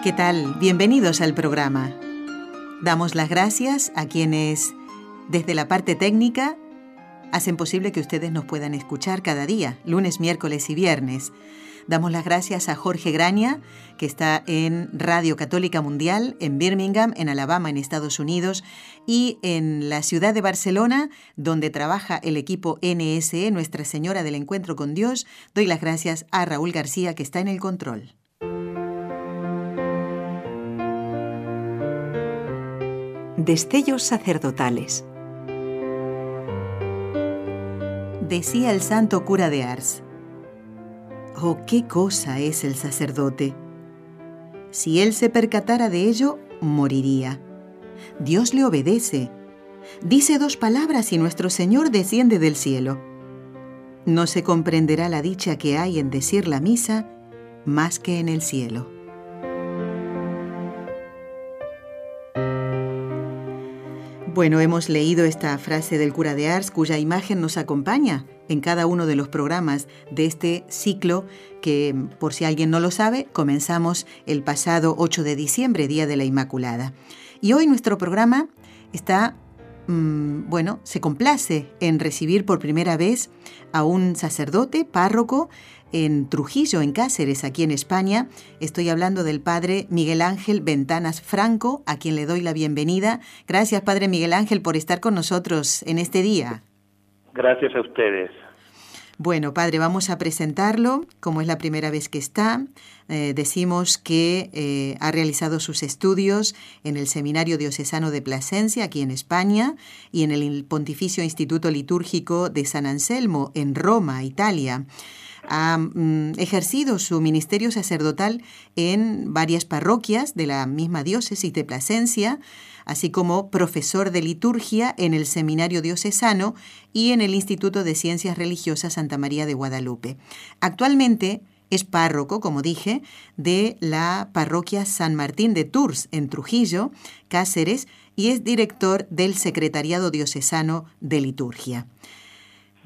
¿Qué tal? Bienvenidos al programa. Damos las gracias a quienes, desde la parte técnica, hacen posible que ustedes nos puedan escuchar cada día, lunes, miércoles y viernes. Damos las gracias a Jorge Graña, que está en Radio Católica Mundial, en Birmingham, en Alabama, en Estados Unidos, y en la ciudad de Barcelona, donde trabaja el equipo NSE, Nuestra Señora del Encuentro con Dios. Doy las gracias a Raúl García, que está en el control. Destellos sacerdotales. Decía el santo cura de Ars. Oh, qué cosa es el sacerdote. Si él se percatara de ello, moriría. Dios le obedece. Dice dos palabras y nuestro Señor desciende del cielo. No se comprenderá la dicha que hay en decir la misa más que en el cielo. Bueno, hemos leído esta frase del cura de Ars, cuya imagen nos acompaña en cada uno de los programas de este ciclo que, por si alguien no lo sabe, comenzamos el pasado 8 de diciembre, Día de la Inmaculada. Y hoy nuestro programa está, mm, bueno, se complace en recibir por primera vez a un sacerdote, párroco, en Trujillo, en Cáceres, aquí en España. Estoy hablando del padre Miguel Ángel Ventanas Franco, a quien le doy la bienvenida. Gracias, padre Miguel Ángel, por estar con nosotros en este día. Gracias a ustedes. Bueno, padre, vamos a presentarlo. Como es la primera vez que está, eh, decimos que eh, ha realizado sus estudios en el Seminario Diocesano de Plasencia, aquí en España, y en el Pontificio Instituto Litúrgico de San Anselmo, en Roma, Italia ha mm, ejercido su ministerio sacerdotal en varias parroquias de la misma diócesis de Plasencia, así como profesor de liturgia en el Seminario Diocesano y en el Instituto de Ciencias Religiosas Santa María de Guadalupe. Actualmente es párroco, como dije, de la parroquia San Martín de Tours, en Trujillo, Cáceres, y es director del Secretariado Diocesano de Liturgia.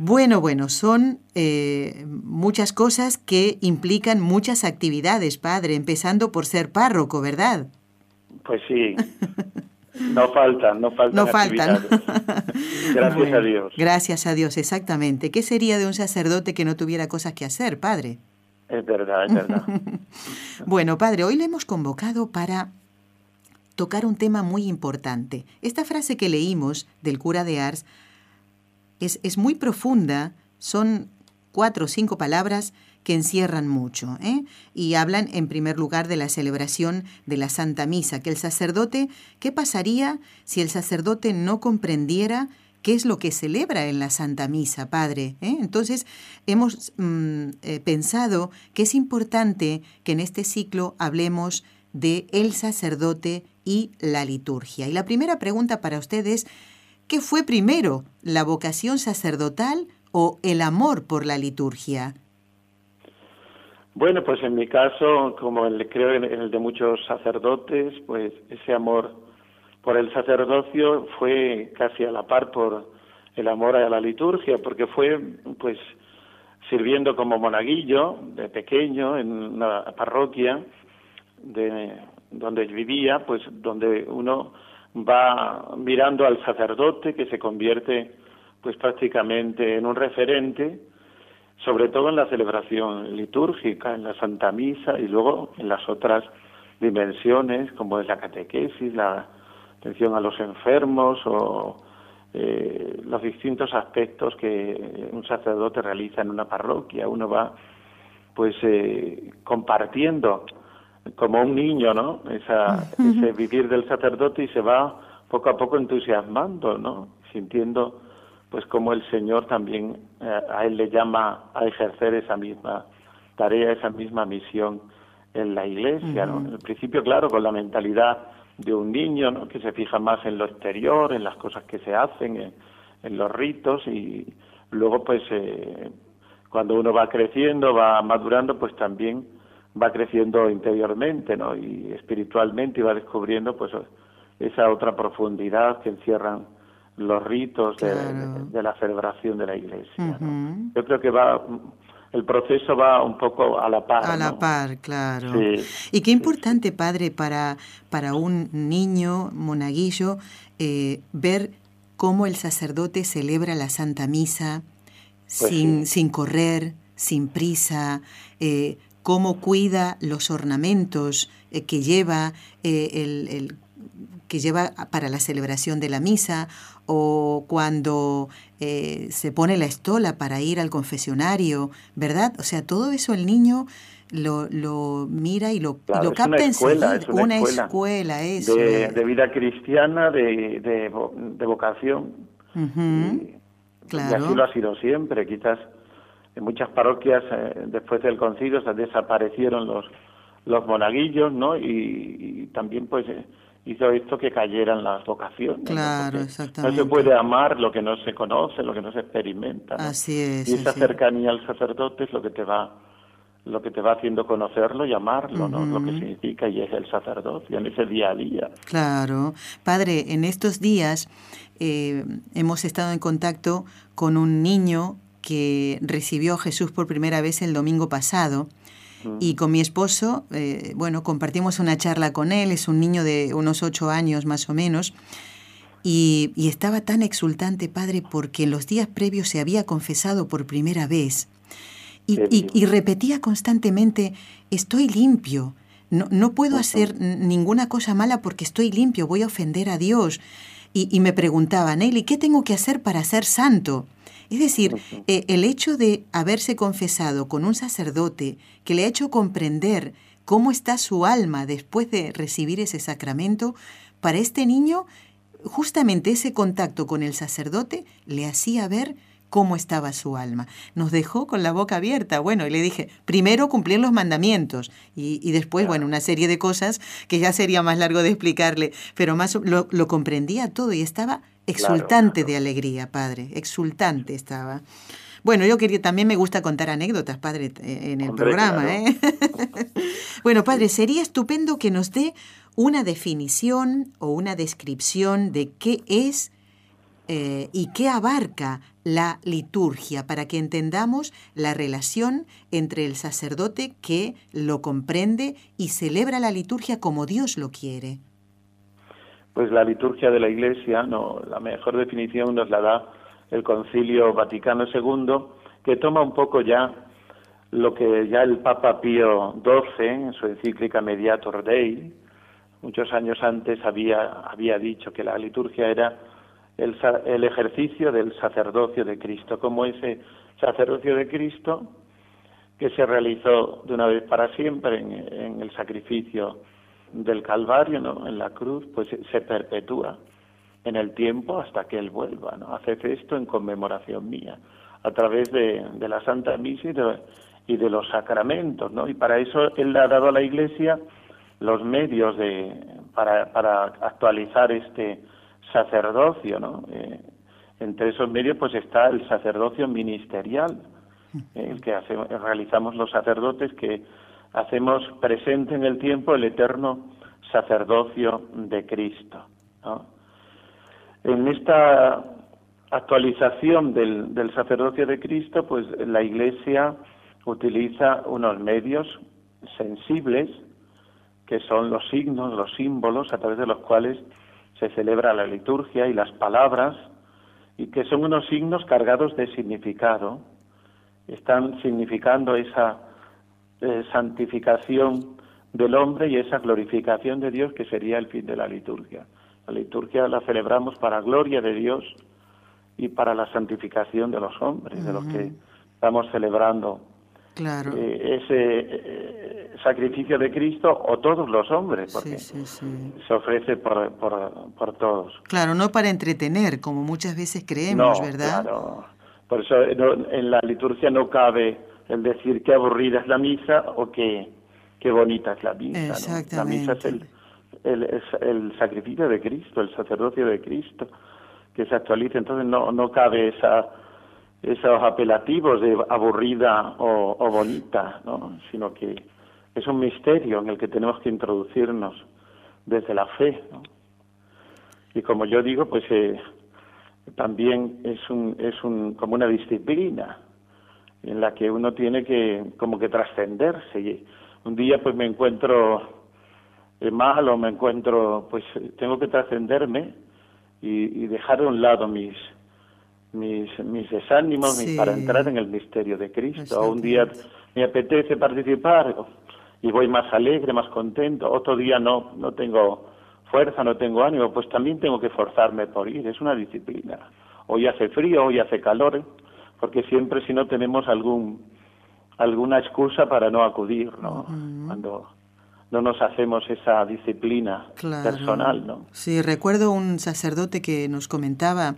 Bueno, bueno, son eh, muchas cosas que implican muchas actividades, padre, empezando por ser párroco, ¿verdad? Pues sí. No faltan, no faltan. No faltan. gracias a Dios. Gracias a Dios, exactamente. ¿Qué sería de un sacerdote que no tuviera cosas que hacer, padre? Es verdad, es verdad. bueno, padre, hoy le hemos convocado para tocar un tema muy importante. Esta frase que leímos del cura de Ars es, muy profunda, son cuatro o cinco palabras que encierran mucho ¿eh? y hablan en primer lugar de la celebración de la Santa Misa, que el sacerdote, ¿qué pasaría si el sacerdote no comprendiera qué es lo que celebra en la Santa Misa, Padre? ¿eh? Entonces hemos mm, eh, pensado que es importante que en este ciclo hablemos de el sacerdote y la liturgia. Y la primera pregunta para ustedes ¿Qué fue primero, la vocación sacerdotal o el amor por la liturgia? Bueno, pues en mi caso, como el, creo en el de muchos sacerdotes, pues ese amor por el sacerdocio fue casi a la par por el amor a la liturgia, porque fue pues sirviendo como monaguillo de pequeño en una parroquia de donde vivía, pues donde uno va mirando al sacerdote que se convierte pues prácticamente en un referente, sobre todo en la celebración litúrgica, en la Santa Misa y luego en las otras dimensiones como es la catequesis, la atención a los enfermos o eh, los distintos aspectos que un sacerdote realiza en una parroquia. Uno va pues eh, compartiendo como un niño, ¿no? Esa, ese vivir del sacerdote y se va poco a poco entusiasmando, ¿no? Sintiendo pues como el Señor también eh, a él le llama a ejercer esa misma tarea, esa misma misión en la iglesia, ¿no? En principio, claro, con la mentalidad de un niño, ¿no? Que se fija más en lo exterior, en las cosas que se hacen, en, los ritos y luego, pues, eh, cuando uno va creciendo, va madurando, pues también va creciendo interiormente, ¿no? Y espiritualmente y va descubriendo, pues, esa otra profundidad que encierran los ritos de, la celebración de la iglesia. Yo creo que va el proceso va un poco a la par. A la par, claro. Y qué importante, padre, para, para un niño monaguillo eh, ver cómo el sacerdote celebra la Santa Misa pues sin, sin correr, sin prisa, eh, cómo cuida los ornamentos eh, que lleva el, el que lleva para la celebración de la misa o cuando eh, se pone la estola para ir al confesionario, ¿verdad? O sea, todo eso el niño lo, lo mira y lo, lo capta una escuela, Es una, escuela, eso. De, vida cristiana, de, de, vocación. claro. Y así lo ha sido siempre. Quizás en muchas parroquias, eh, después del concilio, desaparecieron los, los monaguillos, ¿no? Y, también, pues... Eh, hizo esto que cayeran las vocaciones. Claro, exactamente. No se puede amar lo que no se conoce, lo que no se experimenta. Así es. Y esa cercanía al sacerdote es lo que te va lo que te va haciendo conocerlo y amarlo, ¿no? Lo que significa y es el sacerdocio en ese día a día. Claro. Padre, en estos días eh, hemos estado en contacto con un niño que recibió Jesús por primera vez el domingo pasado. Y con mi esposo, eh, bueno, compartimos una charla con él, es un niño de unos ocho años más o menos, y, estaba tan exultante, padre, porque en los días previos se había confesado por primera vez. Y, repetía constantemente, estoy limpio, no, no puedo hacer ninguna cosa mala porque estoy limpio, voy a ofender a Dios. Y, me preguntaba, Nelly, ¿qué tengo que hacer para ser santo? Es decir, eh, el hecho de haberse confesado con un sacerdote que le ha hecho comprender cómo está su alma después de recibir ese sacramento, para este niño, justamente ese contacto con el sacerdote le hacía ver cómo estaba su alma. Nos dejó con la boca abierta. Bueno, y le dije, primero cumplir los mandamientos y, después, bueno, una serie de cosas que ya sería más largo de explicarle, pero más lo, lo comprendía todo y estaba Exultante de alegría, padre, exultante estaba. Bueno, yo quería, también me gusta contar anécdotas, padre, en el programa. ¿eh? bueno, padre, sería estupendo que nos dé una definición o una descripción de qué es eh, y qué abarca la liturgia para que entendamos la relación entre el sacerdote que lo comprende y celebra la liturgia como Dios lo quiere pues la liturgia de la Iglesia, no, la mejor definición nos la da el Concilio Vaticano II, que toma un poco ya lo que ya el Papa Pío XII, en su encíclica Mediator Dei, muchos años antes había, había dicho que la liturgia era el, el ejercicio del sacerdocio de Cristo, como ese sacerdocio de Cristo que se realizó de una vez para siempre en, en el sacrificio del Calvario, ¿no? En la cruz, pues se perpetúa en el tiempo hasta que Él vuelva, ¿no? Haced esto en conmemoración mía, a través de, la Santa Misa y de, los sacramentos, ¿no? Y para eso Él le ha dado a la Iglesia los medios de, para, para actualizar este sacerdocio, ¿no? Eh, entre esos medios pues está el sacerdocio ministerial, el que realizamos los sacerdotes que hacemos presente en el tiempo el eterno sacerdocio de Cristo. En esta actualización del, del, sacerdocio de Cristo, pues la Iglesia utiliza unos medios sensibles, que son los signos, los símbolos a través de los cuales se celebra la liturgia y las palabras, y que son unos signos cargados de significado, están significando esa eh, santificación del hombre y esa glorificación de Dios que sería el fin de la liturgia. La liturgia la celebramos para gloria de Dios y para la santificación de los hombres, de los que estamos celebrando claro. Eh, ese eh, sacrificio de Cristo o todos los hombres, porque se ofrece por, por, todos. Claro, no para entretener, como muchas veces creemos, ¿verdad? Claro. Por eso en la liturgia no cabe el decir qué aburrida es la misa o que qué bonita es la misa. La misa es el, el, es el sacrificio de Cristo, el sacerdocio de Cristo, que se actualiza. Entonces no, no cabe esa, esos apelativos de aburrida o, o bonita, ¿no? sino que es un misterio en el que tenemos que introducirnos desde la fe. ¿no? Y como yo digo, pues eh, también es un, es un, como una disciplina en la que uno tiene que como que trascenderse. Y un día pues me encuentro eh, mal o me encuentro, pues tengo que trascenderme y, dejar de un lado mis mis, mis desánimos para entrar en el misterio de Cristo. O un día me apetece participar y voy más alegre, más contento. Otro día no, no tengo fuerza, no tengo ánimo, pues también tengo que forzarme por ir. Es una disciplina. Hoy hace frío, hoy hace calor, porque siempre si no tenemos algún alguna excusa para no acudir, ¿no? Cuando no nos hacemos esa disciplina personal, ¿no? Sí, recuerdo un sacerdote que nos comentaba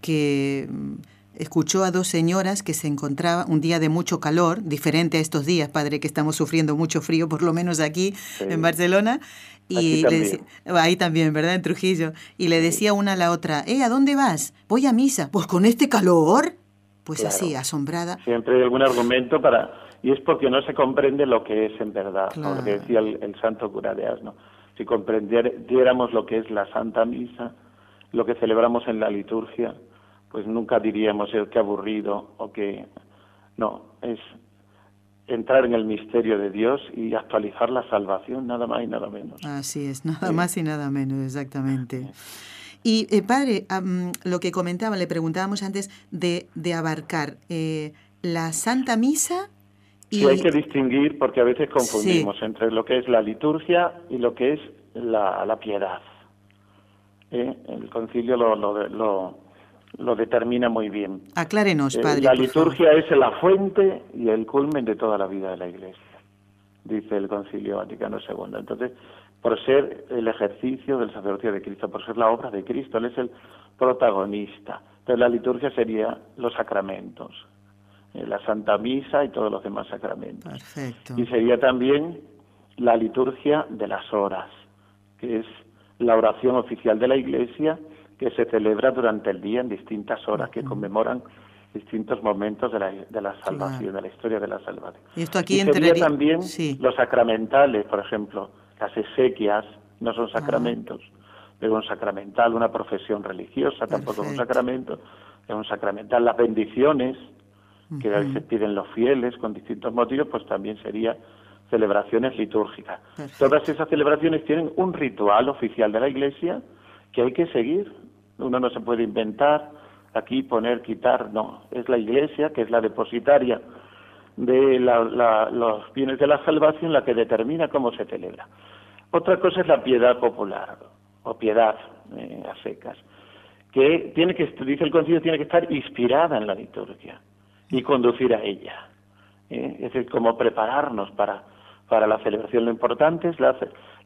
que mm, escuchó a dos señoras que se encontraban un día de mucho calor, diferente a estos días, padre, que estamos sufriendo mucho frío, por lo menos aquí en Barcelona. Y también. ahí también, ¿verdad? En Trujillo. Y le decía una a la otra, ¿eh? ¿A dónde vas? Voy a misa. Pues con este calor. Pues así, asombrada. Siempre hay algún argumento para y es porque no se comprende lo que es en verdad, lo que decía el, santo cura de Asno. Si comprendiéramos lo que es la Santa Misa, lo que celebramos en la liturgia, pues nunca diríamos el que aburrido o que no, es entrar en el misterio de Dios y actualizar la salvación, nada más y nada menos. Así es, nada más y nada menos, exactamente. Y eh, padre, lo que comentaba, le preguntábamos antes de, de abarcar eh, la Santa Misa Sí, hay que distinguir porque a veces confundimos entre lo que es la liturgia y lo que es la, la piedad. ¿Eh? El concilio lo, lo, lo, determina muy bien. Aclárenos, eh, padre. la liturgia es la fuente y el culmen de toda la vida de la Iglesia, dice el concilio Vaticano II. Entonces, por ser el ejercicio del sacerdocio de Cristo, por ser la obra de Cristo, Él es el protagonista. Entonces, la liturgia sería los sacramentos, eh, la Santa Misa y todos los demás sacramentos. Perfecto. Y sería también la liturgia de las horas, que es la oración oficial de la Iglesia que se celebra durante el día en distintas horas que conmemoran distintos momentos de la, de la salvación, de la historia de la salvación. Y esto aquí sería también los sacramentales, por ejemplo, las exequias no son sacramentos, pero un sacramental, una profesión religiosa tampoco es un sacramento, es un sacramental, las bendiciones, que a veces piden los fieles con distintos motivos, pues también sería celebraciones litúrgicas. Todas esas celebraciones tienen un ritual oficial de la Iglesia que hay que seguir. Uno no se puede inventar aquí, poner, quitar, no. Es la Iglesia, que es la depositaria de los bienes de la salvación, la que determina cómo se celebra. Otra cosa es la piedad popular, o piedad eh, a secas, que tiene que, dice el concilio, tiene que estar inspirada en la liturgia y conducir a ella. ¿eh? Es decir, como prepararnos para, para la celebración. Lo importante es la,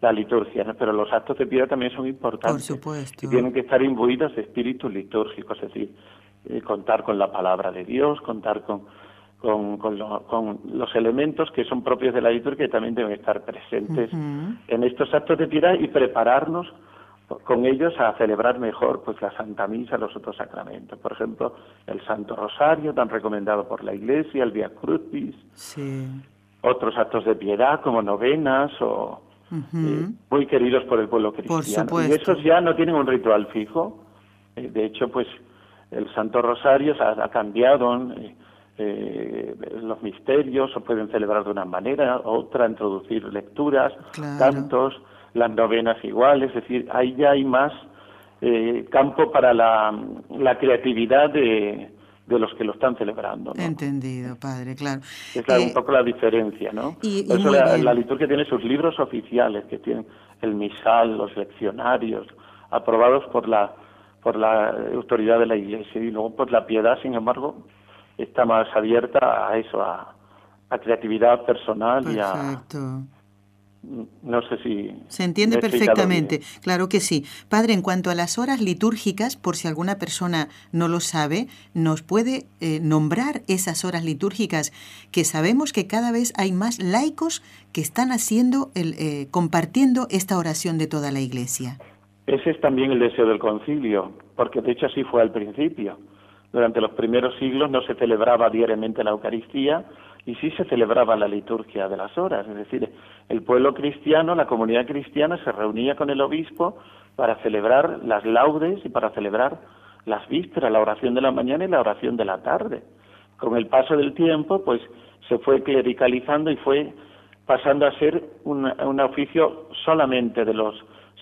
la liturgia, pero los actos de piedad también son importantes. Por supuesto. Y tienen que estar imbuidos de espíritu litúrgico, es decir, eh, contar con la palabra de Dios, contar con, con, con, con, los elementos que son propios de la liturgia y también deben estar presentes en estos actos de piedad y prepararnos con ellos a celebrar mejor pues la Santa Misa, los otros sacramentos. Por ejemplo, el Santo Rosario, tan recomendado por la Iglesia, el Via Crucis, otros actos de piedad como novenas o eh, muy queridos por el pueblo cristiano. y esos ya no tienen un ritual fijo. Eh, de hecho, pues el Santo Rosario ha, cambiado eh, los misterios, o pueden celebrar de una manera, otra, introducir lecturas, cantos las novenas igual, es decir, ahí ya hay más eh, campo para la, la creatividad de, de los que lo están celebrando. ¿no? Entendido, padre, claro. Es un eh, poco la diferencia, ¿no? Y, la, liturgia tiene sus libros oficiales, que tienen el misal, los leccionarios, aprobados por la por la autoridad de la Iglesia, y luego pues la piedad, sin embargo, está más abierta a eso, a, a creatividad personal y a No sé si... Se entiende perfectamente, claro que sí. Padre, en cuanto a las horas litúrgicas, por si alguna persona no lo sabe, ¿nos puede eh, nombrar esas horas litúrgicas que sabemos que cada vez hay más laicos que están haciendo, el, eh, compartiendo esta oración de toda la Iglesia? Ese es también el deseo del concilio, porque de hecho así fue al principio. Durante los primeros siglos no se celebraba diariamente la Eucaristía, y sí se celebraba la liturgia de las horas, es decir, el pueblo cristiano, la comunidad cristiana se reunía con el obispo para celebrar las laudes y para celebrar las vísperas, la oración de la mañana y la oración de la tarde. Con el paso del tiempo, pues se fue clericalizando y fue pasando a ser un oficio solamente de los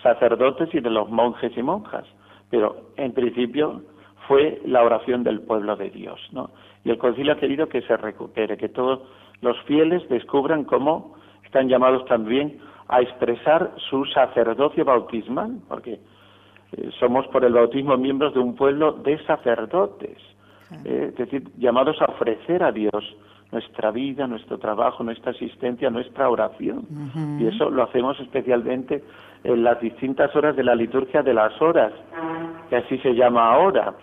sacerdotes y de los monjes y monjas, pero en principio fue la oración del pueblo de Dios, ¿no? Y el concilio ha querido que se recupere, que todos los fieles descubran cómo están llamados también a expresar su sacerdocio bautismal, porque eh, somos por el bautismo miembros de un pueblo de sacerdotes, eh, es decir, llamados a ofrecer a Dios nuestra vida, nuestro trabajo, nuestra asistencia, nuestra oración. Y eso lo hacemos especialmente en las distintas horas de la liturgia de las horas, que así se llama ahora,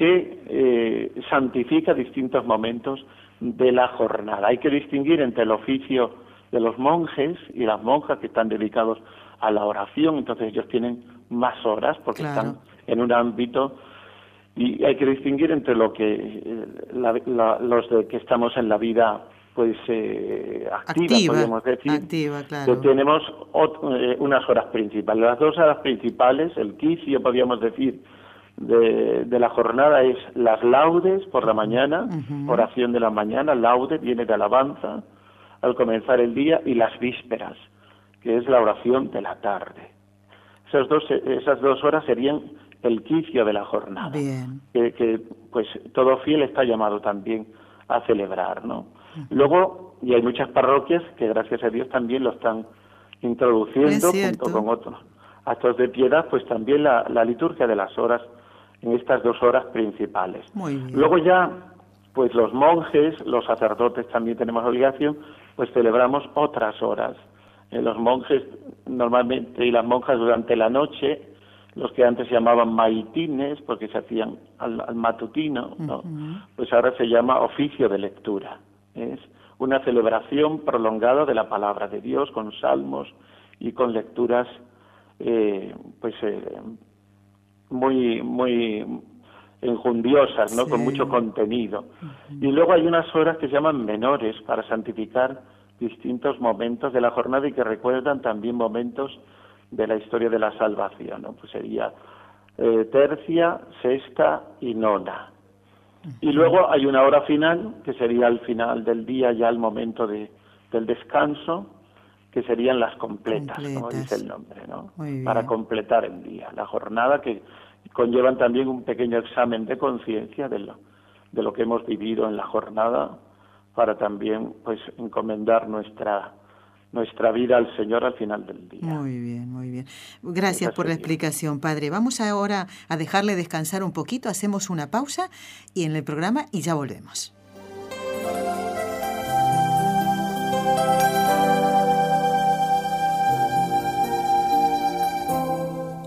que eh, santifica distintos momentos de la jornada. Hay que distinguir entre el oficio de los monjes y las monjas que están dedicados a la oración, entonces ellos tienen más horas porque están en un ámbito y hay que distinguir entre lo que eh, los de que estamos en la vida pues eh, activa, podemos decir que tenemos unas horas principales. Las dos horas principales el quicio podríamos decir de, la jornada es las laudes por la mañana, oración de la mañana, laude viene de alabanza al comenzar el día y las vísperas, que es la oración de la tarde. Esas dos, esas dos horas serían el quicio de la jornada, Que, pues todo fiel está llamado también a celebrar, ¿no? Luego, y hay muchas parroquias que gracias a Dios también lo están introduciendo junto con otros actos de piedad, pues también la, la liturgia de las horas en estas dos horas principales. Luego ya, pues los monjes, los sacerdotes también tenemos obligación, pues celebramos otras horas. Eh, los monjes normalmente y las monjas durante la noche, los que antes se llamaban maitines, porque se hacían al, matutino, ¿no? pues ahora se llama oficio de lectura. Es una celebración prolongada de la palabra de Dios con salmos y con lecturas eh, pues eh, muy, muy enjundiosas, ¿no? Con mucho contenido. Y luego hay unas horas que se llaman menores para santificar distintos momentos de la jornada y que recuerdan también momentos de la historia de la salvación, ¿no? Pues sería eh, tercia, sexta y nona. Y luego hay una hora final, que sería al final del día, ya el momento de, del descanso, que serían las completas, como dice el nombre, ¿no? Para completar el día, la jornada que conllevan también un pequeño examen de conciencia de lo, de lo que hemos vivido en la jornada para también pues encomendar nuestra nuestra vida al Señor al final del día. Muy bien, muy bien. Gracias por la explicación, Padre. Vamos ahora a dejarle descansar un poquito, hacemos una pausa y en el programa y ya volvemos.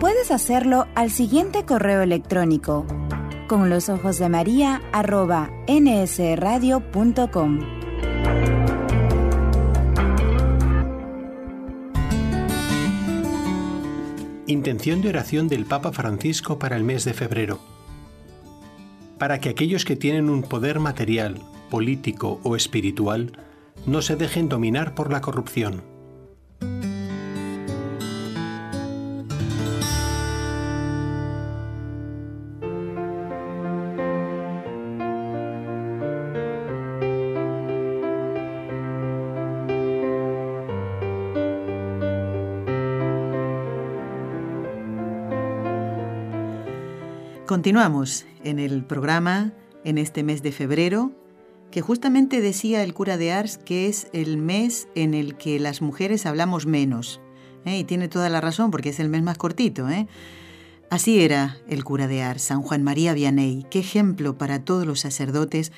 Puedes hacerlo al siguiente correo electrónico con los ojos de María arroba nsradio.com. Intención de oración del Papa Francisco para el mes de febrero. Para que aquellos que tienen un poder material, político o espiritual no se dejen dominar por la corrupción Continuamos en el programa en este mes de febrero, que justamente decía el cura de Ars que es el mes en el que las mujeres hablamos menos. ¿eh? Y tiene toda la razón porque es el mes más cortito. ¿eh? Así era el cura de Ars, San Juan María Vianney. Qué ejemplo para todos los sacerdotes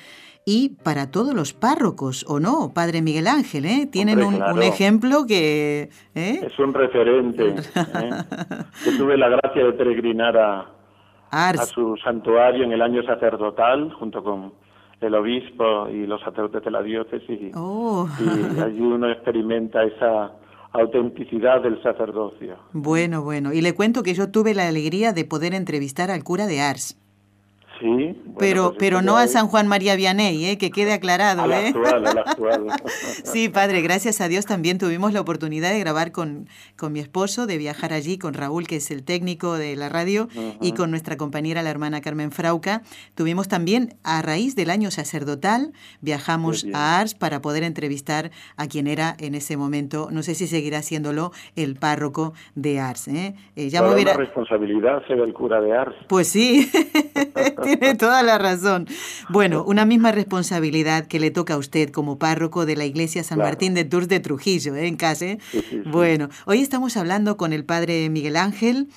y para todos los párrocos, ¿o no, Padre Miguel Ángel? ¿eh? Tienen un, ejemplo que... ¿eh? Es un referente. ¿eh? Yo tuve la gracia de peregrinar a, a su santuario en el año sacerdotal, junto con el obispo y los sacerdotes de la diócesis. Oh. Y allí uno experimenta esa autenticidad del sacerdocio. Bueno, bueno. Y le cuento que yo tuve la alegría de poder entrevistar al cura de Ars pero, pues pero no a San Juan María Vianney, ¿eh? que quede aclarado. ¿eh? sí, padre, gracias a Dios también tuvimos la oportunidad de grabar con, con mi esposo, de viajar allí con Raúl, que es el técnico de la radio, y con nuestra compañera, la hermana Carmen Frauca. Tuvimos también, a raíz del año sacerdotal, viajamos a Ars para poder entrevistar a quien era en ese momento, no sé si seguirá haciéndolo, el párroco de Ars. ¿eh? eh ya me hubiera... responsabilidad ser el cura de Ars. Pues sí. Tiene toda la razón. Bueno, una misma responsabilidad que le toca a usted como párroco de la iglesia San Martín de Tours de Trujillo, ¿eh? en casa. ¿eh? Bueno, hoy estamos hablando con el padre Miguel Ángel.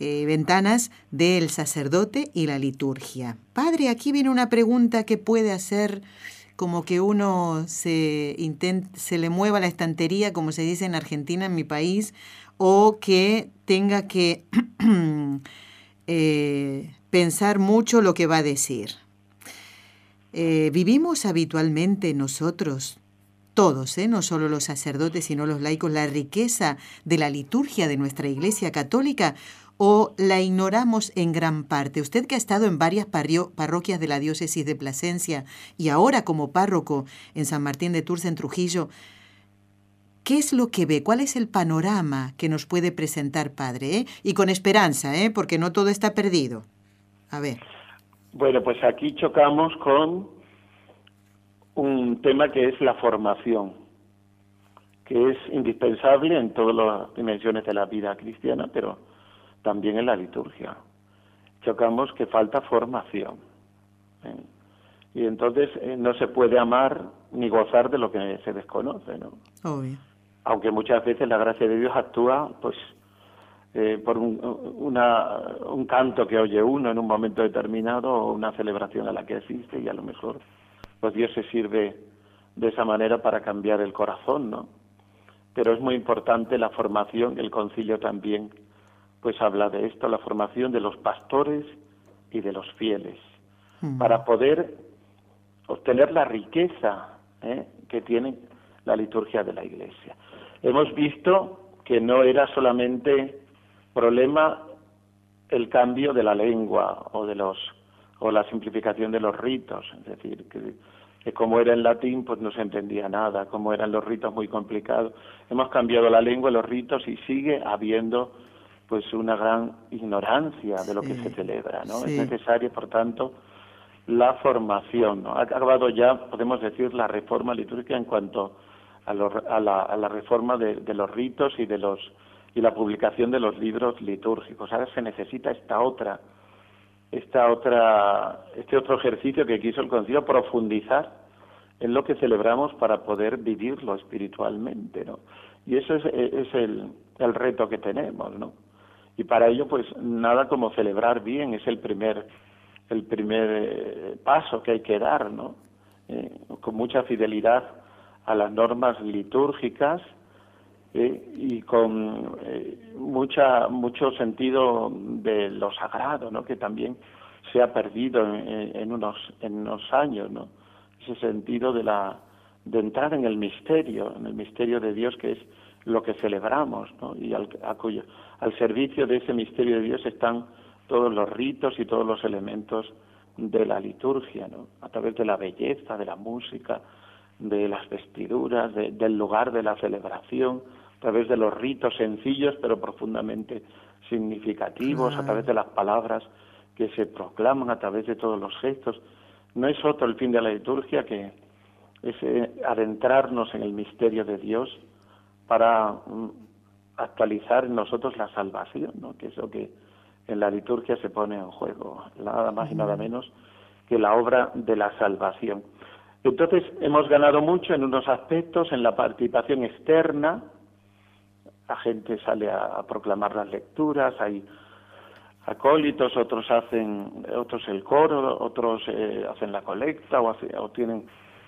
Eh, ventanas del sacerdote y la liturgia. Padre, aquí viene una pregunta que puede hacer como que uno se, se le mueva la estantería, como se dice en Argentina, en mi país, o que tenga que eh, pensar mucho lo que va a decir. Eh, vivimos habitualmente nosotros, todos, ¿eh? no solo los sacerdotes, sino los laicos, la riqueza de la liturgia de nuestra Iglesia Católica o la ignoramos en gran parte. Usted que ha estado en varias parroquias de la diócesis de Plasencia y ahora como párroco en San Martín de Tours en Trujillo, ¿Qué es lo que ve? ¿Cuál es el panorama que nos puede presentar, Padre? Eh? Y con esperanza, porque no todo está perdido. A ver. Bueno, pues aquí chocamos con un tema que es la formación, que es indispensable en todas las dimensiones de la vida cristiana, pero también en la liturgia. Chocamos que falta formación. ¿eh? Y entonces eh, no se puede amar ni gozar de lo que se desconoce, ¿no? Obvio. Aunque muchas veces la gracia de Dios actúa, pues eh, por un, una, un canto que oye uno en un momento determinado o una celebración a la que asiste y a lo mejor pues Dios se sirve de esa manera para cambiar el corazón, ¿no? Pero es muy importante la formación, el concilio también pues habla de esto, la formación de los pastores y de los fieles, mm. para poder obtener la riqueza ¿eh? que tiene la liturgia de la Iglesia. Hemos visto que no era solamente problema el cambio de la lengua o de los o la simplificación de los ritos, es decir, que, como era en latín pues no se entendía nada, como eran los ritos muy complicados. Hemos cambiado la lengua, los ritos y sigue habiendo pues una gran ignorancia de lo que se celebra, ¿no? Es necesaria, por tanto, la formación, ¿no? Ha acabado ya, podemos decir, la reforma litúrgica en cuanto a, a, la, a la, reforma de los ritos y de los y la publicación de los libros litúrgicos. Ahora se necesita esta otra, esta otra, este otro ejercicio que quiso el concilio, profundizar en lo que celebramos para poder vivirlo espiritualmente, ¿no? Y eso es, es el, el reto que tenemos, ¿no? Y para ello, pues nada como celebrar bien, es el primer, el primer eh, paso que hay que dar, ¿no? Eh, con mucha fidelidad a las normas litúrgicas eh, y con eh, mucha mucho sentido de lo sagrado, ¿no? Que también se ha perdido en, unos en unos años, ¿no? Ese sentido de la de entrar en el misterio, en el misterio de Dios que es lo que celebramos, ¿no? Y al, al servicio de ese misterio de Dios están todos los ritos y todos los elementos de la liturgia, ¿no? A través de la belleza, de la música, de las vestiduras, del lugar de la celebración, a través de los ritos sencillos pero profundamente significativos, a través de las palabras que se proclaman, a través de todos los gestos. No es otro el fin de la liturgia que es adentrarnos en el misterio de Dios para mm, actualizar en nosotros la salvación, ¿no? que es lo que en la liturgia se pone en juego, nada más y nada menos que la obra de la salvación. Entonces hemos ganado mucho en unos aspectos, en la participación externa, la gente sale a, proclamar las lecturas, hay acólitos, otros hacen, otros el coro, otros eh, hacen la colecta o, o tienen,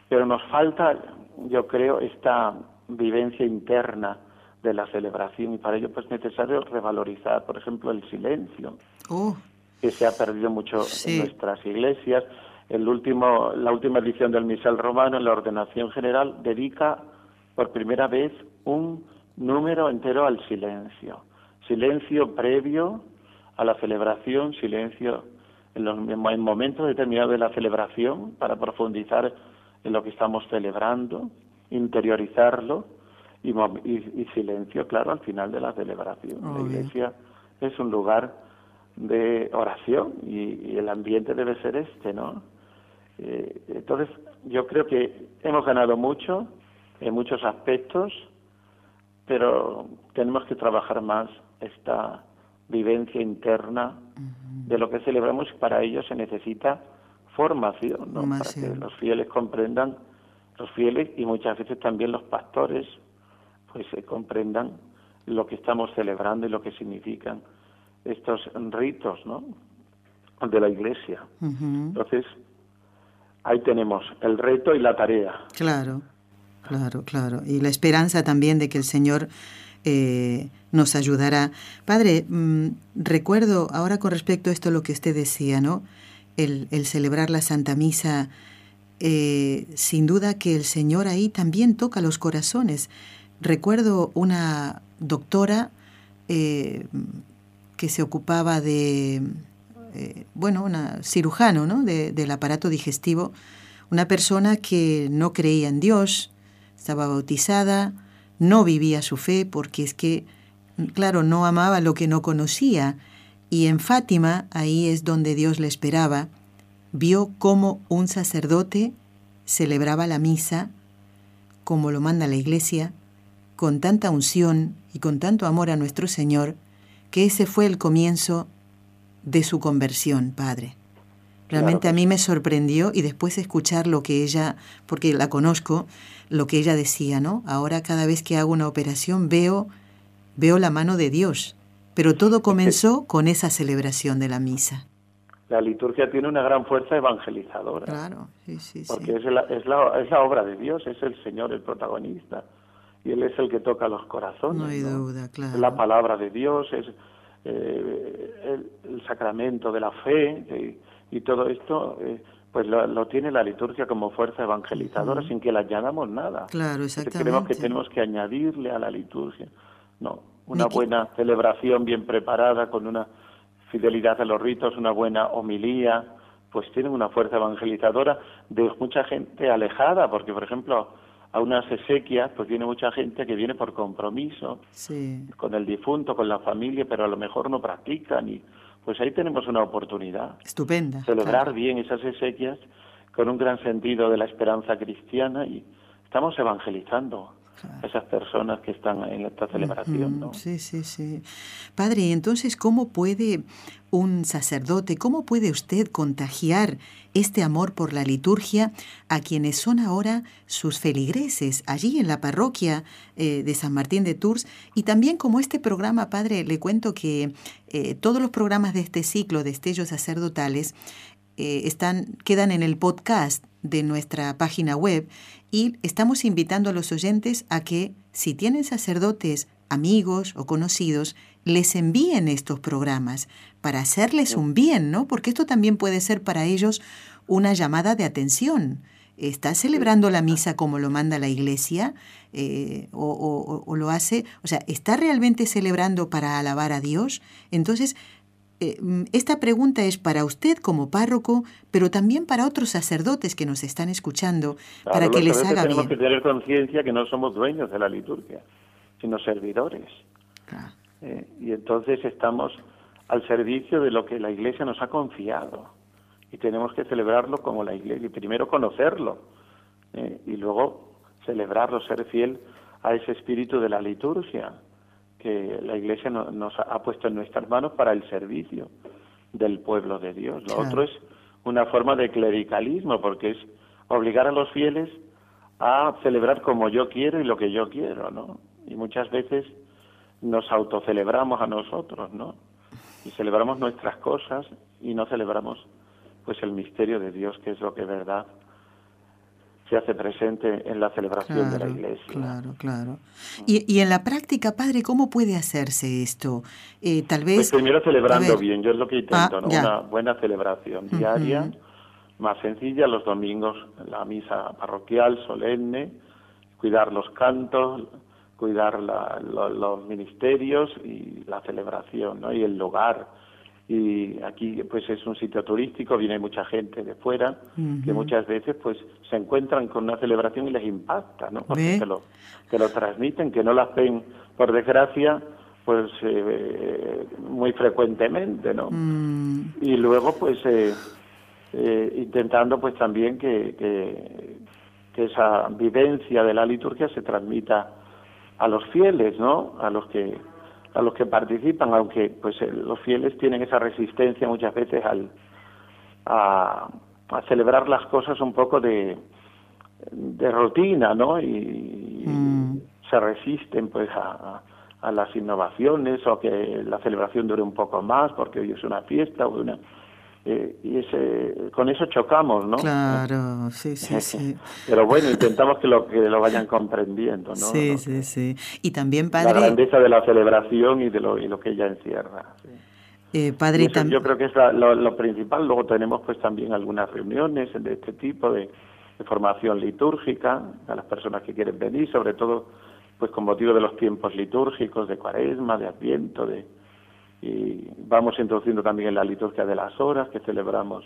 pero nos falta, yo creo, esta vivencia interna de la celebración y para ello pues es necesario revalorizar, por ejemplo, el silencio, oh. que se ha perdido mucho en nuestras iglesias. El último, la última edición del Misal Romano, en la ordenación general, dedica por primera vez un número entero al silencio. Silencio previo a la celebración, silencio en los en momentos determinados de la celebración para profundizar en lo que estamos celebrando, interiorizarlo y, y, silencio, claro, al final de la celebración. la iglesia es un lugar de oración y, el ambiente debe ser este, ¿no? Eh, entonces, yo creo que hemos ganado mucho en muchos aspectos, pero tenemos que trabajar más esta vivencia interna de lo que celebramos y para ello se necesita formación, ¿no? para que los fieles comprendan, los fieles y muchas veces también los pastores, pues se comprendan lo que estamos celebrando y lo que significan estos ritos, ¿no? De la Iglesia. Entonces, ahí tenemos el reto y la tarea. Claro, claro, claro. Y la esperanza también de que el Señor eh, nos ayudará. Padre, mm, recuerdo ahora con respecto a esto lo que usted decía, ¿no? El, el celebrar la Santa Misa, eh, sin duda que el Señor ahí también toca los corazones. Recuerdo una doctora eh, que se ocupaba de, eh, bueno, una cirujano ¿no? del aparato digestivo, una persona que no creía en Dios, estaba bautizada, no vivía su fe porque es que, claro, no amaba lo que no conocía. Y en Fátima, ahí es donde Dios le esperaba, vio cómo un sacerdote celebraba la misa, como lo manda la iglesia, con tanta unción y con tanto amor a nuestro Señor, que ese fue el comienzo de su conversión, Padre. Realmente a mí me sorprendió y después escuchar lo que ella, porque la conozco, lo que ella decía, ¿no? Ahora cada vez que hago una operación veo, veo la mano de Dios, pero todo comenzó con esa celebración de la misa. La liturgia tiene una gran fuerza evangelizadora. Claro, sí, sí. Porque Es, la, es, la, es la obra de Dios, es el Señor el protagonista y Él es el que toca los corazones. No hay duda, claro. La palabra de Dios es eh, el, sacramento de la fe y, todo esto, eh, pues lo, tiene la liturgia como fuerza evangelizadora sin que le añadamos nada. Claro, exactamente. Creemos que tenemos que añadirle a la liturgia. No, una buena celebración bien preparada con una fidelidad a los ritos, una buena homilía, pues tiene una fuerza evangelizadora de mucha gente alejada, porque por ejemplo a unas exequias, pues viene mucha gente que viene por compromiso con el difunto, con la familia, pero a lo mejor no practican y pues ahí tenemos una oportunidad. Estupenda. Celebrar bien esas exequias con un gran sentido de la esperanza cristiana y estamos evangelizando esas personas que están en esta celebración. ¿no? Sí, sí, sí. Padre, entonces, ¿cómo puede un sacerdote, cómo puede usted contagiar este amor por la liturgia a quienes son ahora sus feligreses allí en la parroquia eh, de San Martín de Tours? Y también como este programa, Padre, le cuento que eh, todos los programas de este ciclo de estellos sacerdotales eh, están, quedan en el podcast de nuestra página web y estamos invitando a los oyentes a que si tienen sacerdotes, amigos o conocidos, les envíen estos programas para hacerles un bien, ¿no? Porque esto también puede ser para ellos una llamada de atención. ¿Está celebrando la misa como lo manda la iglesia? Eh, o, o, lo hace? O sea, ¿está realmente celebrando para alabar a Dios? Entonces, esta pregunta es para usted como párroco, pero también para otros sacerdotes que nos están escuchando, para que les haga tenemos que tener conciencia que no somos dueños de la liturgia, sino servidores. Eh, y entonces estamos al servicio de lo que la Iglesia nos ha confiado. Y tenemos que celebrarlo como la Iglesia, y primero conocerlo, eh, y luego celebrarlo, ser fiel a ese espíritu de la liturgia que la Iglesia nos ha puesto en nuestras manos para el servicio del pueblo de Dios. Lo otro es una forma de clericalismo, porque es obligar a los fieles a celebrar como yo quiero y lo que yo quiero, ¿no? Y muchas veces nos autocelebramos a nosotros, ¿no? Y celebramos nuestras cosas y no celebramos pues el misterio de Dios, que es lo que es verdad se hace presente en la celebración de la iglesia. Claro, claro. Y, y, en la práctica, padre, ¿cómo puede hacerse esto? Eh, tal vez... Pues primero celebrando bien, yo es lo que intento, ah, ¿no? Una buena celebración diaria, más sencilla, los domingos la misa parroquial, solemne, cuidar los cantos, cuidar los ministerios y la celebración, ¿no? Y el lugar y aquí pues es un sitio turístico, viene mucha gente de fuera que muchas veces pues se encuentran con una celebración y les impacta, ¿no? Porque que lo, que lo transmiten, que no lo hacen por desgracia pues eh, muy frecuentemente, ¿no? Mm. Y luego pues eh, eh, intentando pues también que, que, que esa vivencia de la liturgia se transmita a los fieles, ¿no? A los que a los que participan, aunque pues eh, los fieles tienen esa resistencia muchas veces al a, celebrar las cosas un poco de, de rutina, ¿no? Y, mm. se resisten pues a, a, las innovaciones o que la celebración dure un poco más porque hoy es una fiesta o una eh, y ese, con eso chocamos, ¿no? Claro, sí, sí, sí. Pero bueno, intentamos que lo, que lo vayan comprendiendo, ¿no? Sí, sí, sí. Y también, padre... La grandeza de la celebración y de lo, y lo que ella encierra. Eh, padre, Yo creo que es lo, principal. Luego tenemos pues también algunas reuniones de este tipo de, de formación litúrgica a las personas que quieren venir, sobre todo pues con motivo de los tiempos litúrgicos, de cuaresma, de adviento, de y vamos introduciendo también en la liturgia de las horas que celebramos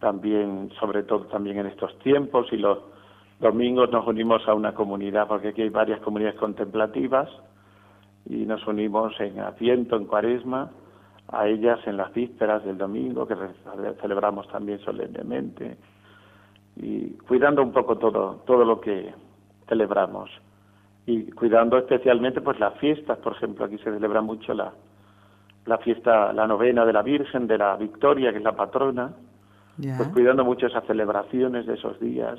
también, sobre todo también en estos tiempos y los domingos nos unimos a una comunidad, porque aquí hay varias comunidades contemplativas y nos unimos en Adviento, en Cuaresma, a ellas en las vísperas del domingo, que celebramos también solemnemente, y cuidando un poco todo, todo lo que celebramos, y cuidando especialmente pues las fiestas, por ejemplo, aquí se celebra mucho la, la fiesta, la novena de la Virgen de la Victoria, que es la patrona, pues cuidando mucho esas celebraciones de esos días,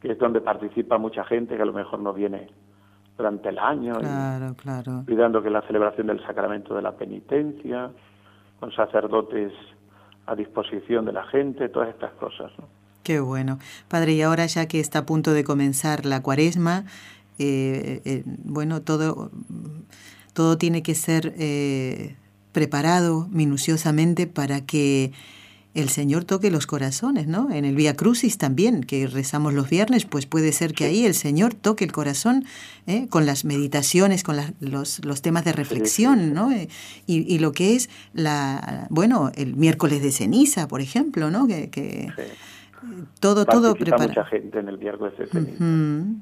que es donde participa mucha gente que a lo mejor no viene durante el año. Claro, claro. Cuidando que la celebración del sacramento de la penitencia, con sacerdotes a disposición de la gente, todas estas cosas. ¿no? Qué bueno. Padre, y ahora ya que está a punto de comenzar la cuaresma, eh, eh, bueno, todo, todo tiene que ser... Eh, preparado minuciosamente para que el Señor toque los corazones, ¿no? En el Vía Crucis también, que rezamos los viernes, pues puede ser que ahí el Señor toque el corazón ¿eh? con las meditaciones, con los, temas de reflexión, ¿no? Y, lo que es la, bueno, el miércoles de ceniza, por ejemplo, ¿no? Que, todo, todo preparado. mucha gente en el miércoles de ceniza.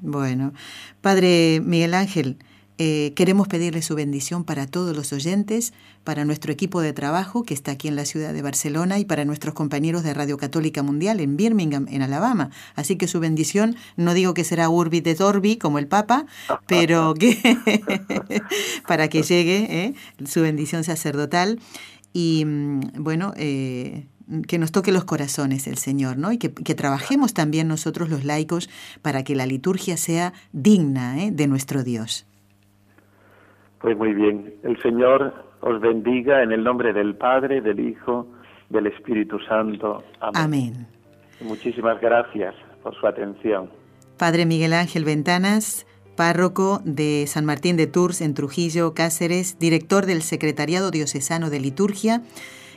Bueno, Padre Miguel Ángel, eh, queremos pedirle su bendición para todos los oyentes, para nuestro equipo de trabajo que está aquí en la ciudad de Barcelona y para nuestros compañeros de Radio Católica Mundial en Birmingham, en Alabama. Así que su bendición, no digo que será urbi de orbi como el Papa, pero que para que llegue ¿eh? su bendición sacerdotal y mm, bueno, eh, que nos toque los corazones el Señor, ¿no? Y que, trabajemos también nosotros los laicos para que la liturgia sea digna de nuestro Dios. Pues muy bien. El Señor os bendiga en el nombre del Padre, del Hijo, del Espíritu Santo. Amén. Muchísimas gracias por su atención. Padre Miguel Ángel Ventanas, párroco de San Martín de Tours en Trujillo, Cáceres, director del Secretariado Diocesano de Liturgia.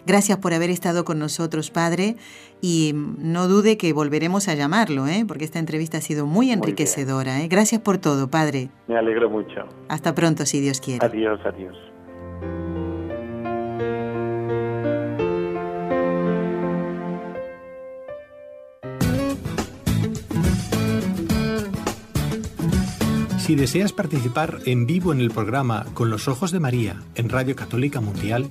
Gracias por haber estado con nosotros, Padre, y no dude que volveremos a llamarlo, ¿eh? porque esta entrevista ha sido muy enriquecedora. ¿eh? Gracias por todo, Padre. Me alegro mucho. Hasta pronto, si Dios quiere. Adiós, adiós. Si deseas participar en vivo en el programa Con los Ojos de María en Radio Católica Mundial,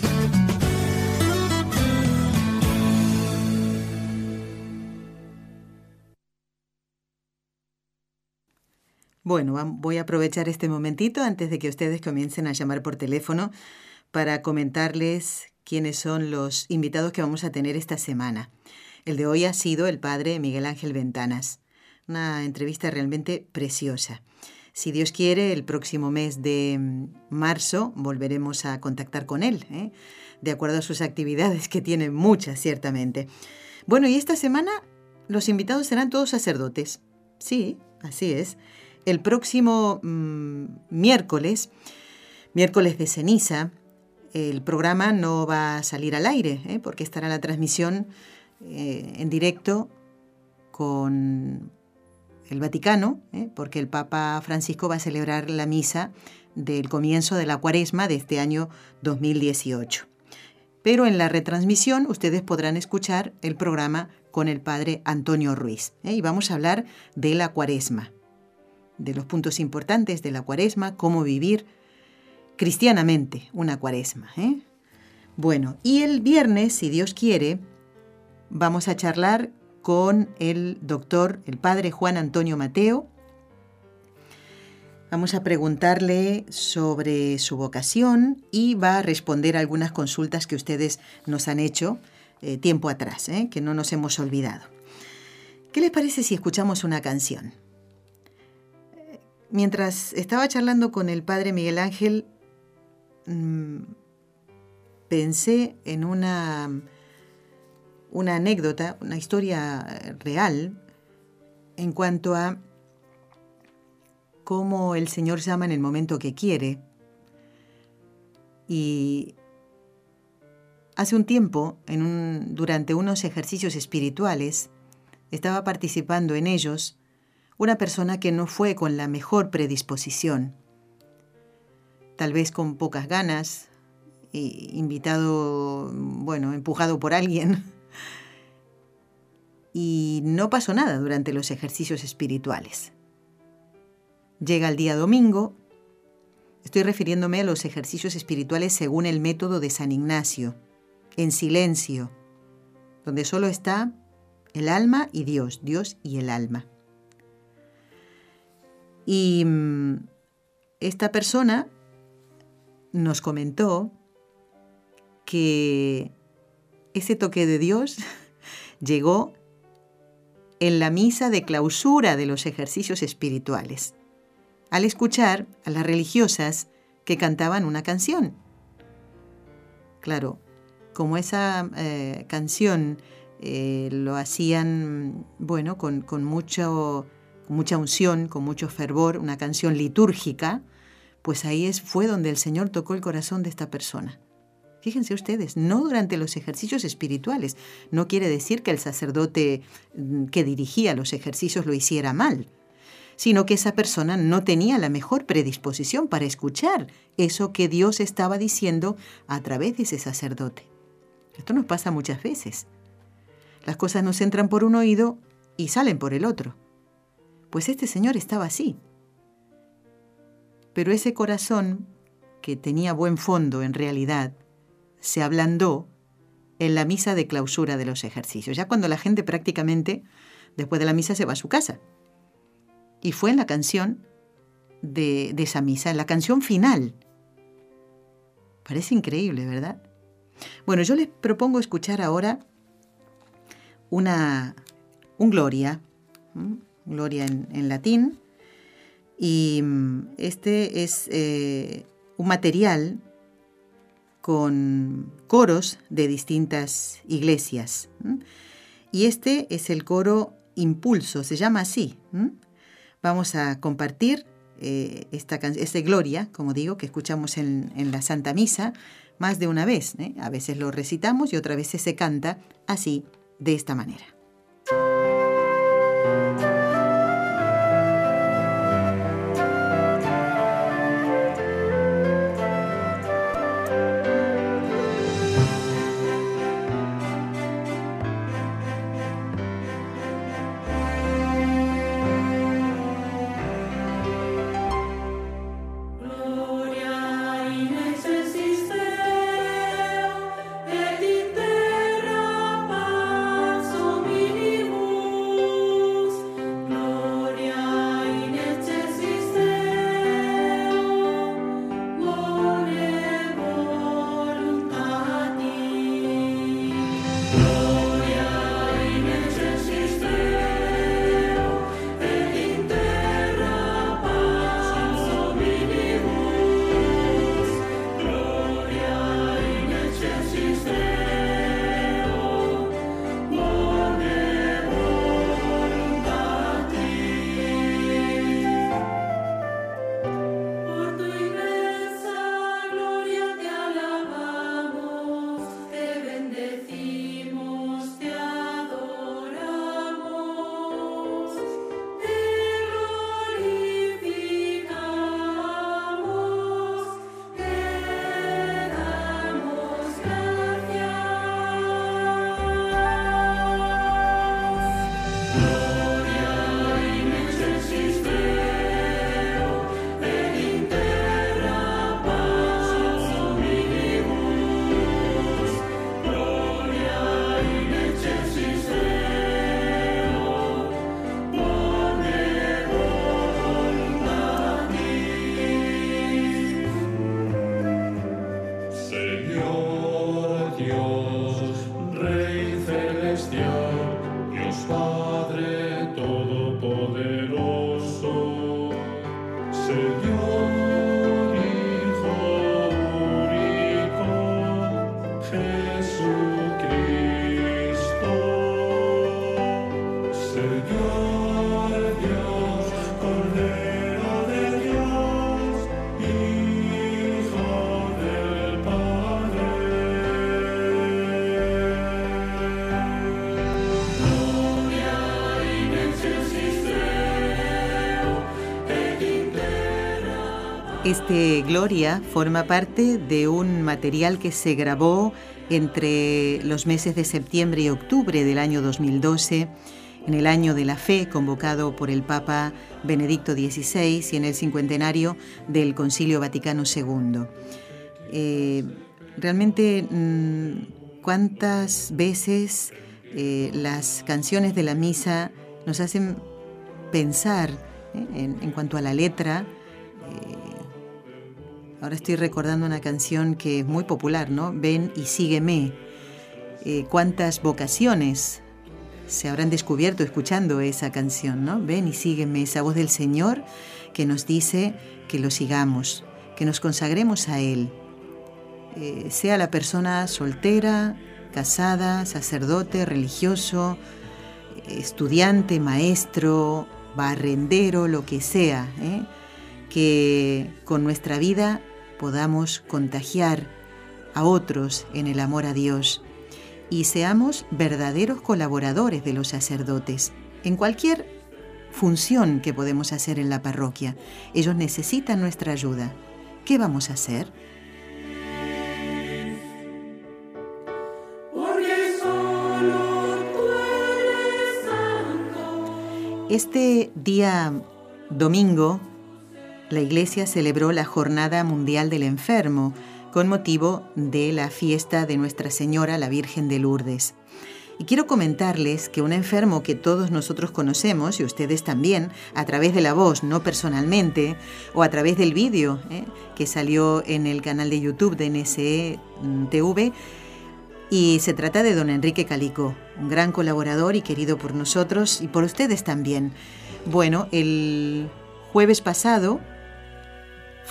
Bueno, voy a aprovechar este momentito antes de que ustedes comiencen a llamar por teléfono para comentarles quiénes son los invitados que vamos a tener esta semana. El de hoy ha sido el padre Miguel Ángel Ventanas. Una entrevista realmente preciosa. Si Dios quiere, el próximo mes de mm, marzo volveremos a contactar con él, ¿eh? de acuerdo a sus actividades, que tiene muchas, ciertamente. Bueno, y esta semana los invitados serán todos sacerdotes. Sí, así es el próximo mm, miércoles, miércoles de ceniza, el programa no va a salir al aire, ¿eh? porque estará la transmisión eh, en directo con el Vaticano, ¿eh? porque el Papa Francisco va a celebrar la misa del comienzo de la cuaresma de este año 2018. Pero en la retransmisión ustedes podrán escuchar el programa con el Padre Antonio Ruiz. Y vamos a hablar de la cuaresma de los puntos importantes de la cuaresma, cómo vivir cristianamente una cuaresma. ¿eh? Bueno, y el viernes, si Dios quiere, vamos a charlar con el doctor, el padre Juan Antonio Mateo. Vamos a preguntarle sobre su vocación y va a responder algunas consultas que ustedes nos han hecho eh, tiempo atrás, ¿eh? que no nos hemos olvidado. ¿Qué les parece si escuchamos una canción? Mientras estaba charlando con el padre Miguel Ángel, mm, pensé en una, una anécdota, una historia real en cuanto a cómo el Señor llama en el momento que quiere. Y hace un tiempo, durante unos ejercicios espirituales, estaba participando en ellos una persona que no fue con la mejor predisposición, tal vez con pocas ganas, invitado, bueno, empujado por alguien. Y no pasó nada durante los ejercicios espirituales. Llega el día domingo, estoy refiriéndome a los ejercicios espirituales según el método de San Ignacio, en silencio, donde solo está el alma y Dios, Dios y el alma. Y mm, esta persona nos comentó que ese toque de Dios llegó en la misa de clausura de los ejercicios espirituales, al escuchar a las religiosas que cantaban una canción. Claro, como esa eh, canción eh, lo hacían, bueno, con, con mucho mucha unción, con mucho fervor, una canción litúrgica, pues ahí es, fue donde el Señor tocó el corazón de esta persona. Fíjense ustedes, no durante los ejercicios espirituales. No quiere decir que el sacerdote mm, que dirigía los ejercicios lo hiciera mal, sino que esa persona no tenía la mejor predisposición para escuchar eso que Dios estaba diciendo a través de ese sacerdote. Esto nos pasa muchas veces. Las cosas nos entran por un oído y salen por el otro. Pues este señor estaba así. Pero ese corazón, que tenía buen fondo en realidad, se ablandó en la misa de clausura de los ejercicios, ya cuando la gente prácticamente, después de la misa, se va a su casa. Y fue en la canción de, esa misa, en la canción final. Parece increíble, ¿verdad? Bueno, yo les propongo escuchar ahora una, un Gloria, Gloria en, latín. Y mm, este es eh, un material con coros de distintas iglesias. Y este es el coro Impulso, se llama así. Vamos a compartir eh, esta este Gloria, como digo, que escuchamos en, la Santa Misa más de una vez. ¿eh? A veces lo recitamos y otras veces se canta así, de esta manera. Este Gloria forma parte de un material que se grabó entre los meses de septiembre y octubre del año 2012, en el año de la fe convocado por el Papa Benedicto XVI y en el cincuentenario del Concilio Vaticano II. Eh, realmente, mm, ¿cuántas veces eh, las canciones de la misa nos hacen pensar eh, en, cuanto a la letra? Ahora estoy recordando una canción que es muy popular, ¿no? Ven y sígueme. Eh, ¿Cuántas vocaciones se habrán descubierto escuchando esa canción, ¿no? Ven y sígueme, esa voz del Señor que nos dice que lo sigamos, que nos consagremos a Él. Eh, sea la persona soltera, casada, sacerdote, religioso, estudiante, maestro, barrendero, lo que sea, ¿eh? que con nuestra vida podamos contagiar a otros en el amor a Dios y seamos verdaderos colaboradores de los sacerdotes en cualquier función que podemos hacer en la parroquia. Ellos necesitan nuestra ayuda. ¿Qué vamos a hacer? Este día domingo la Iglesia celebró la Jornada Mundial del Enfermo con motivo de la fiesta de Nuestra Señora la Virgen de Lourdes. Y quiero comentarles que un enfermo que todos nosotros conocemos, y ustedes también, a través de la voz, no personalmente, o a través del vídeo ¿eh? que salió en el canal de YouTube de NSE TV, y se trata de don Enrique Calico, un gran colaborador y querido por nosotros y por ustedes también. Bueno, el jueves pasado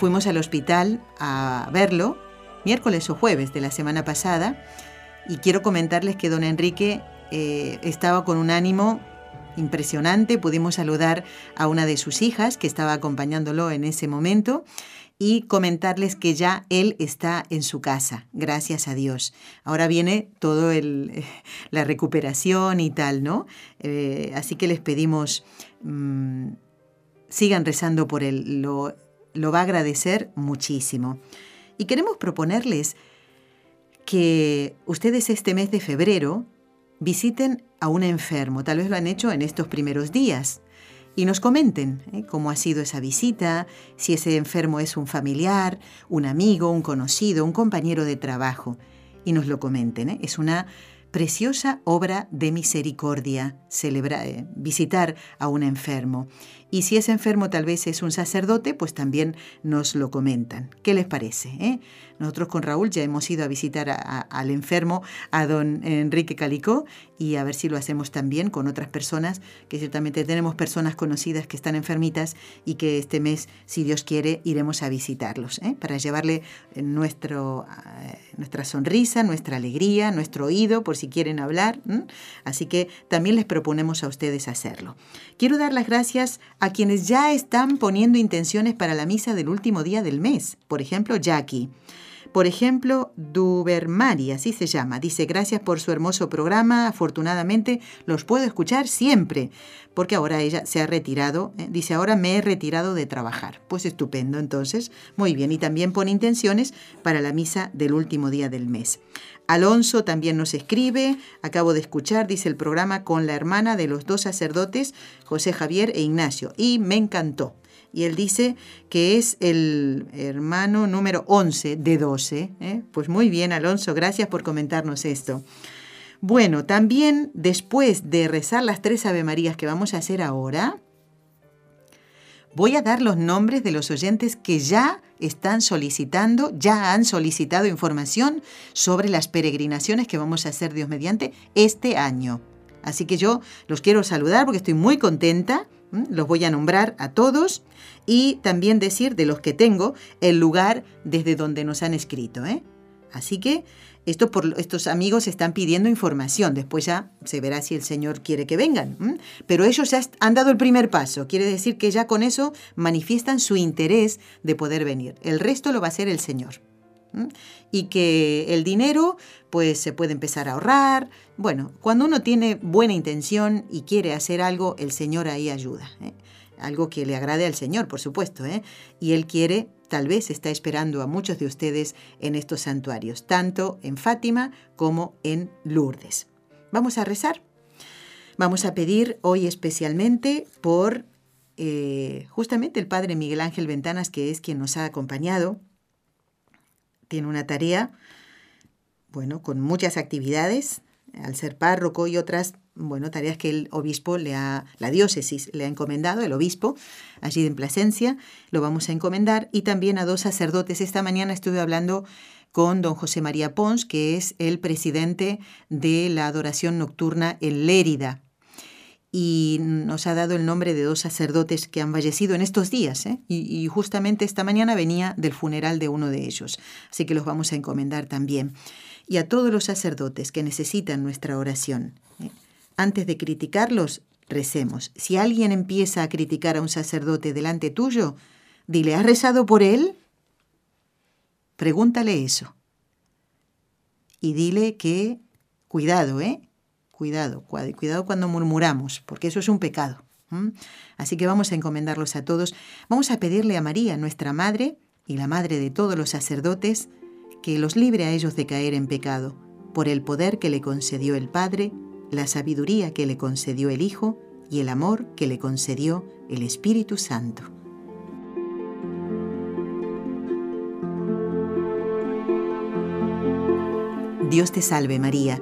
Fuimos al hospital a verlo, miércoles o jueves de la semana pasada, y quiero comentarles que don Enrique eh, estaba con un ánimo impresionante. Pudimos saludar a una de sus hijas que estaba acompañándolo en ese momento y comentarles que ya él está en su casa, gracias a Dios. Ahora viene todo el, la recuperación y tal, ¿no? Eh, así que les pedimos, mm, sigan rezando por él. Lo, lo va a agradecer muchísimo. Y queremos proponerles que ustedes este mes de febrero visiten a un enfermo, tal vez lo han hecho en estos primeros días, y nos comenten ¿eh? cómo ha sido esa visita, si ese enfermo es un familiar, un amigo, un conocido, un compañero de trabajo, y nos lo comenten. ¿eh? Es una preciosa obra de misericordia celebrar, eh, visitar a un enfermo. Y si ese enfermo tal vez es un sacerdote, pues también nos lo comentan. ¿Qué les parece? Eh? Nosotros con Raúl ya hemos ido a visitar al enfermo, a don Enrique Calicó, y a ver si lo hacemos también con otras personas, que ciertamente tenemos personas conocidas que están enfermitas y que este mes, si Dios quiere, iremos a visitarlos, ¿eh? para llevarle nuestro, eh, nuestra sonrisa, nuestra alegría, nuestro oído, por si quieren hablar. Así que también les proponemos a ustedes hacerlo. Quiero dar las gracias a quienes ya están poniendo intenciones para la misa del último día del mes. Por ejemplo, Jackie. Por ejemplo, Dubermari, así se llama, dice gracias por su hermoso programa, afortunadamente los puedo escuchar siempre, porque ahora ella se ha retirado, ¿eh? dice ahora me he retirado de trabajar. Pues estupendo, entonces, muy bien, y también pone intenciones para la misa del último día del mes. Alonso también nos escribe, acabo de escuchar, dice el programa, con la hermana de los dos sacerdotes, José Javier e Ignacio, y me encantó y él dice que es el hermano número 11 de 12. ¿eh? Pues muy bien, Alonso, gracias por comentarnos esto. Bueno, también después de rezar las tres Ave Marías que vamos a hacer ahora, voy a dar los nombres de los oyentes que ya están solicitando, ya han solicitado información sobre las peregrinaciones que vamos a hacer Dios mediante este año. Así que yo los quiero saludar porque estoy muy contenta los voy a nombrar a todos y también decir de los que tengo el lugar desde donde nos han escrito. ¿eh? Así que estos amigos están pidiendo información, después ya se verá si el Señor quiere que vengan. Pero ellos ya han dado el primer paso, quiere decir que ya con eso manifiestan su interés de poder venir. El resto lo va a hacer el Señor. Y que el dinero, pues se puede empezar a ahorrar. Bueno, cuando uno tiene buena intención y quiere hacer algo, el Señor ahí ayuda. ¿eh? Algo que le agrade al Señor, por supuesto. ¿eh? Y Él quiere tal vez está esperando a muchos de ustedes en estos santuarios, tanto en Fátima como en Lourdes. Vamos a rezar. Vamos a pedir hoy especialmente por eh, justamente el Padre Miguel Ángel Ventanas, que es quien nos ha acompañado. Tiene una tarea, bueno, con muchas actividades, al ser párroco y otras bueno, tareas que el obispo le ha, la diócesis le ha encomendado, el obispo, allí en Plasencia, lo vamos a encomendar, y también a dos sacerdotes. Esta mañana estuve hablando con don José María Pons, que es el presidente de la adoración nocturna en Lérida, y nos ha dado el nombre de dos sacerdotes que han fallecido en estos días, ¿eh? y, justamente esta mañana venía del funeral de uno de ellos, así que los vamos a encomendar también. Y a todos los sacerdotes que necesitan nuestra oración. ¿eh? Antes de criticarlos, recemos. Si alguien empieza a criticar a un sacerdote delante tuyo, dile, ¿has rezado por él? Pregúntale eso. Y dile que, cuidado, ¿eh? Cuidado, cuidado cuando murmuramos, porque eso es un pecado. Así que vamos a encomendarlos a todos. Vamos a pedirle a María, nuestra Madre, y la Madre de todos los sacerdotes, que los libre a ellos de caer en pecado, por el poder que le concedió el Padre, la sabiduría que le concedió el Hijo y el amor que le concedió el Espíritu Santo. Dios te salve María,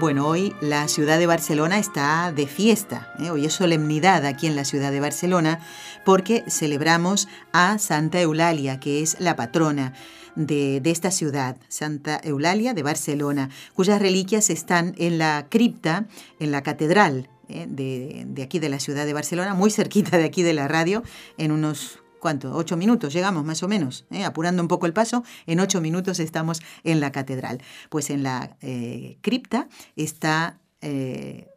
Bueno, hoy la ciudad de Barcelona está de fiesta, ¿eh? hoy es solemnidad aquí en la ciudad de Barcelona porque celebramos a Santa Eulalia, que es la patrona de, esta ciudad, Santa Eulalia de Barcelona, cuyas reliquias están en la cripta, en la catedral ¿eh? de, de aquí de la ciudad de Barcelona, muy cerquita de aquí de la radio, en unos ¿cuánto? Ocho minutos llegamos más o menos, ¿eh? apurando un poco el paso, en ocho minutos estamos en la catedral. Pues en la eh, cripta está eh,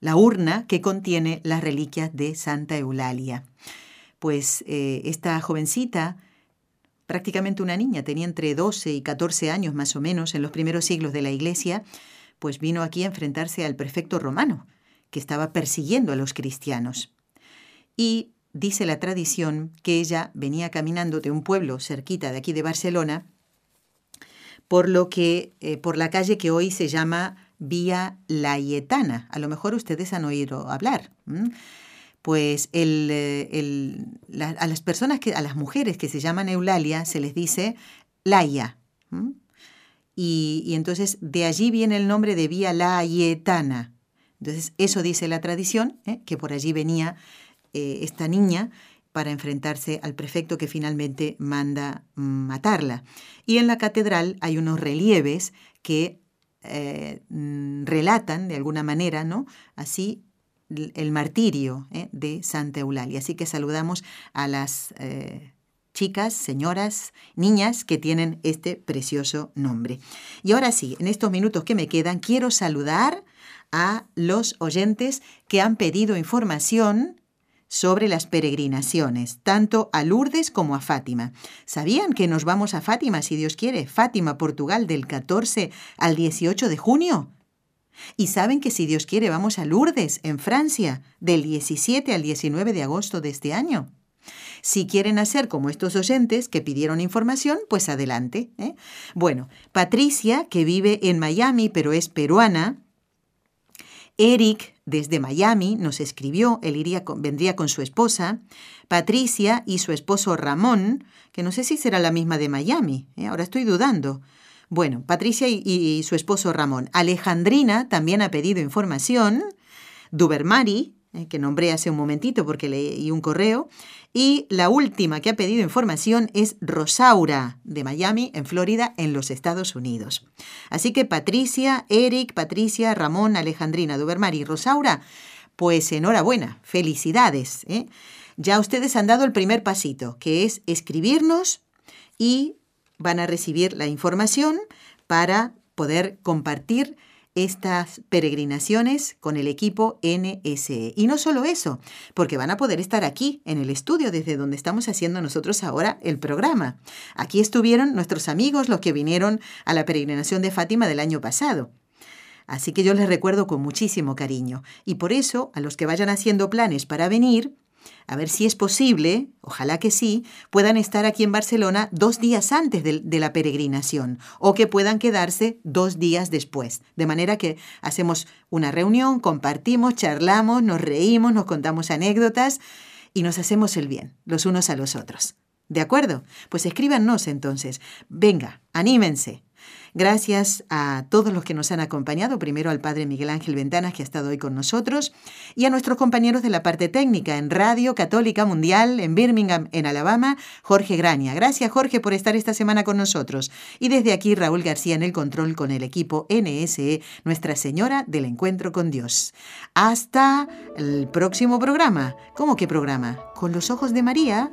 la urna que contiene las reliquias de Santa Eulalia. Pues esta jovencita, prácticamente una niña, tenía entre 12 y 14 años más o menos en los primeros siglos de la Iglesia, pues vino aquí a enfrentarse al prefecto romano, que estaba persiguiendo a los cristianos. Y dice la tradición que ella venía caminando de un pueblo cerquita de aquí de Barcelona, por lo que eh, por la calle que hoy se llama Vía Laietana. A lo mejor ustedes han oído hablar. Pues eh, a las personas que, a las mujeres que se llaman Eulalia se les dice Laia. Y, entonces de allí viene el nombre de Vía Laietana. Entonces eso dice la tradición, ¿eh? que por allí venía eh, esta niña para enfrentarse al prefecto que finalmente manda matarla. Y en la catedral hay unos relieves que eh, mm, relatan de alguna manera, ¿no? Así el martirio ¿eh? de Santa Eulalia. Así que saludamos a las chicas, señoras, niñas que tienen este precioso nombre. Y ahora sí, en estos minutos que me quedan, quiero saludar a los oyentes que han pedido información sobre las peregrinaciones, tanto a Lourdes como a Fátima. ¿Sabían que nos vamos a Fátima, si Dios quiere? Fátima, Portugal, del 14 al 18 de junio. Y saben que si Dios quiere vamos a Lourdes, en Francia, del 17 al 19 de agosto de este año. Si quieren hacer como estos oyentes que pidieron información, pues adelante. ¿eh? Bueno, Patricia, que vive en Miami pero es peruana, Eric, desde Miami, nos escribió, él iría vendría con su esposa, Patricia y su esposo Ramón, que no sé si será la misma de Miami, ¿eh? ahora estoy dudando. Bueno, Patricia y, su esposo Ramón. Alejandrina también ha pedido información. Dubermari, eh, que nombré hace un momentito porque leí un correo. Y la última que ha pedido información es Rosaura, de Miami, en Florida, en los Estados Unidos. Así que Patricia, Eric, Patricia, Ramón, Alejandrina, Dubermari y Rosaura, pues enhorabuena, felicidades. ¿eh? Ya ustedes han dado el primer pasito, que es escribirnos y van a recibir la información para poder compartir estas peregrinaciones con el equipo NSE. Y no solo eso, porque van a poder estar aquí en el estudio desde donde estamos haciendo nosotros ahora el programa. Aquí estuvieron nuestros amigos, los que vinieron a la peregrinación de Fátima del año pasado. Así que yo les recuerdo con muchísimo cariño. Y por eso, a los que vayan haciendo planes para venir, a ver si es posible, ojalá que sí, puedan estar aquí en Barcelona dos días antes de, la peregrinación o que puedan quedarse dos días después. De manera que hacemos una reunión, compartimos, charlamos, nos reímos, nos contamos anécdotas y nos hacemos el bien los unos a los otros. ¿De acuerdo? Pues escríbanos entonces. Venga, anímense. Gracias a todos los que nos han acompañado, primero al Padre Miguel Ángel Ventanas, que ha estado hoy con nosotros, y a nuestros compañeros de la parte técnica en Radio Católica Mundial en Birmingham, en Alabama, Jorge Graña. Gracias, Jorge, por estar esta semana con nosotros. Y desde aquí, Raúl García en el control con el equipo NSE, Nuestra Señora del Encuentro con Dios. Hasta el próximo programa. ¿Cómo qué programa? Con los ojos de María